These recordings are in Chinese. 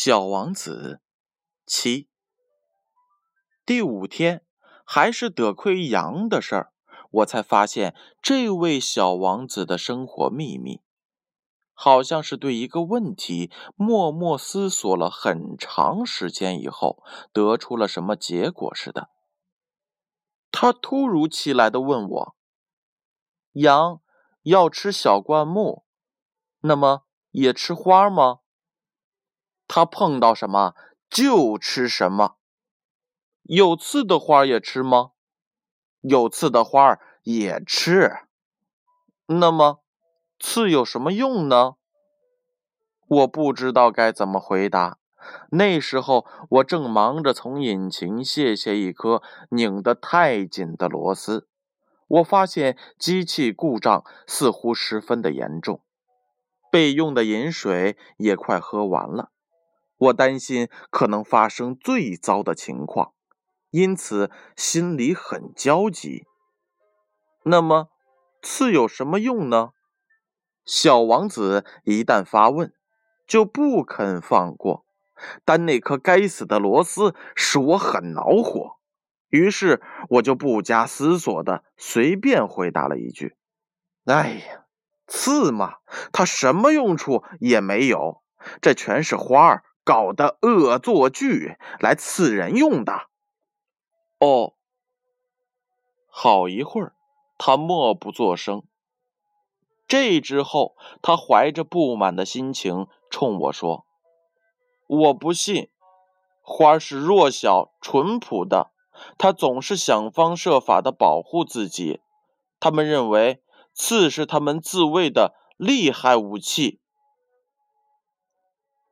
小王子七第五天，还是得亏羊的事儿，我才发现这位小王子的生活秘密，好像是对一个问题默默思索了很长时间以后，得出了什么结果似的。他突如其来的问我：“羊要吃小灌木，那么也吃花吗？”他碰到什么就吃什么，有刺的花也吃吗？有刺的花也吃。那么，刺有什么用呢？我不知道该怎么回答。那时候，我正忙着从引擎卸下一颗拧得太紧的螺丝。我发现机器故障似乎十分的严重，备用的饮水也快喝完了。我担心可能发生最糟的情况，因此心里很焦急。那么，刺有什么用呢？小王子一旦发问，就不肯放过。但那颗该死的螺丝使我很恼火，于是我就不加思索的随便回答了一句：“哎呀，刺嘛，它什么用处也没有，这全是花儿。”搞的恶作剧来刺人用的。哦，好一会儿，他默不作声。这之后，他怀着不满的心情冲我说：“我不信，花是弱小淳朴的，他总是想方设法的保护自己。他们认为刺是他们自卫的厉害武器。”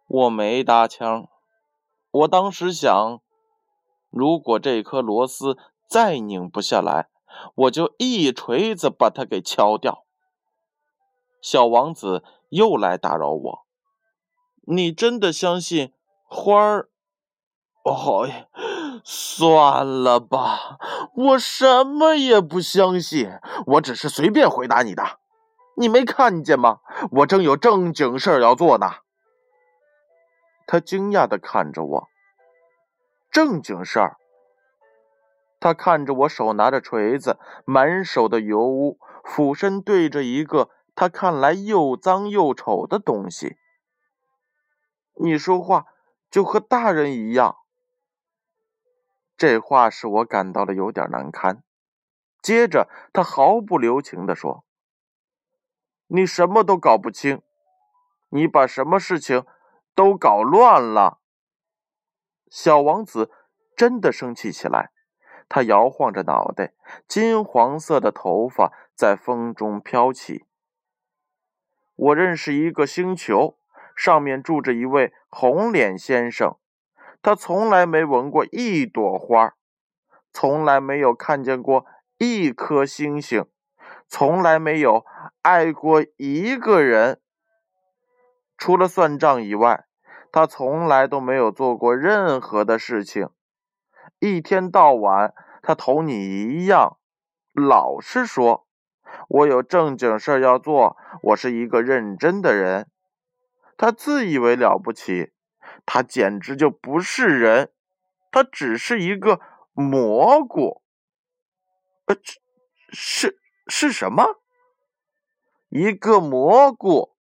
我没搭腔，我当时想，如果这颗螺丝再拧不下来，我就一锤子把它给敲掉。小王子又来打扰我，你真的相信花儿？哦，算了吧，我什么也不相信，我只是随便回答你的。你没看见吗？我正有正经事儿要做呢。他惊讶地看着我，正经事儿。他看着我手拿着锤子，满手的油污，俯身对着一个他看来又脏又丑的东西。你说话就和大人一样。这话使我感到了有点难堪。接着，他毫不留情地说：“你什么都搞不清，你把什么事情？”都搞乱了，小王子真的生气起来，他摇晃着脑袋，金黄色的头发在风中飘起。我认识一个星球，上面住着一位红脸先生，他从来没闻过一朵花，从来没有看见过一颗星星，从来没有爱过一个人，除了算账以外。他从来都没有做过任何的事情，一天到晚，他同你一样，老是说：“我有正经事要做，我是一个认真的人。”他自以为了不起，他简直就不是人，他只是一个蘑菇。呃，是是什么？一个蘑菇。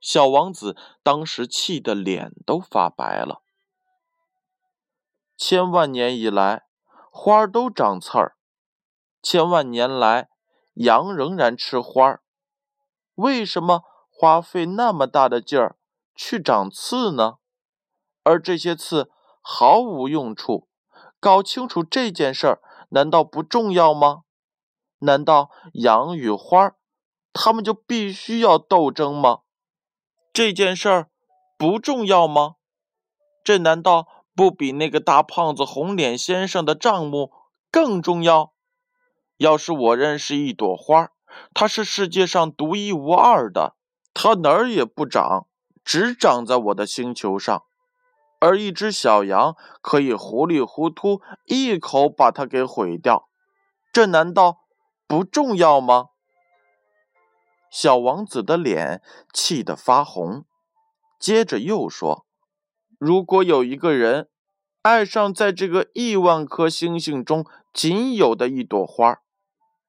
小王子当时气得脸都发白了。千万年以来，花儿都长刺儿；千万年来，羊仍然吃花儿。为什么花费那么大的劲儿去长刺呢？而这些刺毫无用处。搞清楚这件事儿，难道不重要吗？难道羊与花，它们就必须要斗争吗？这件事儿不重要吗？这难道不比那个大胖子红脸先生的账目更重要？要是我认识一朵花，它是世界上独一无二的，它哪儿也不长，只长在我的星球上，而一只小羊可以糊里糊涂一口把它给毁掉，这难道不重要吗？小王子的脸气得发红，接着又说：“如果有一个人爱上在这个亿万颗星星中仅有的一朵花，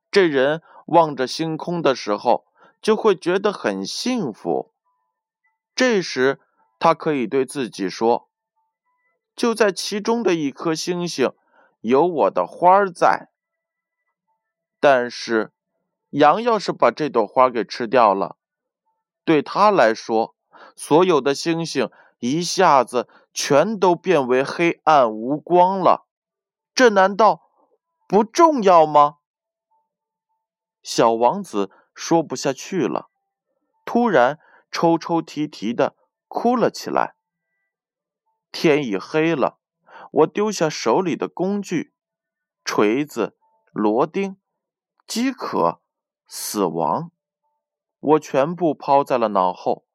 这人望着星空的时候就会觉得很幸福。这时，他可以对自己说：“就在其中的一颗星星，有我的花在。”但是，羊要是把这朵花给吃掉了，对他来说，所有的星星一下子全都变为黑暗无光了。这难道不重要吗？小王子说不下去了，突然抽抽啼啼的哭了起来。天已黑了，我丢下手里的工具——锤子、螺钉。饥渴，死亡，我全部抛在了脑后。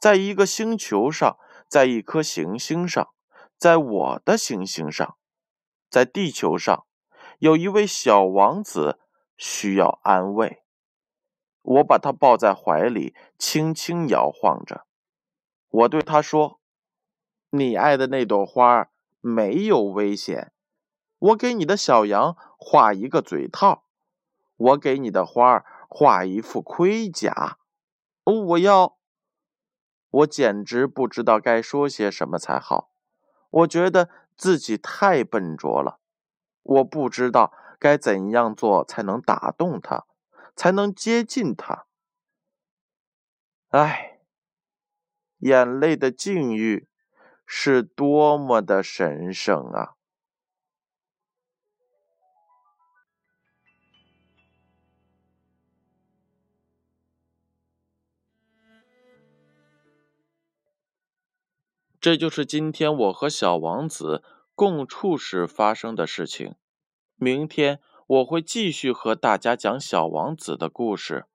在一个星球上，在一颗行星上，在我的行星上，在地球上，有一位小王子需要安慰。我把他抱在怀里，轻轻摇晃着。我对他说：“你爱的那朵花没有危险。我给你的小羊画一个嘴套。”我给你的花画一副盔甲，哦，我要，我简直不知道该说些什么才好。我觉得自己太笨拙了，我不知道该怎样做才能打动他，才能接近他。唉，眼泪的境遇是多么的神圣啊！这就是今天我和小王子共处时发生的事情。明天我会继续和大家讲小王子的故事。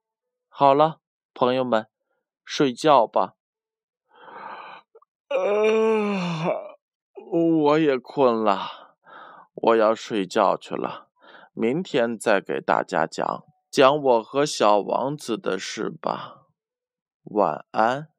好了，朋友们，睡觉吧。我也困了，我要睡觉去了。明天再给大家讲讲我和小王子的事吧。晚安。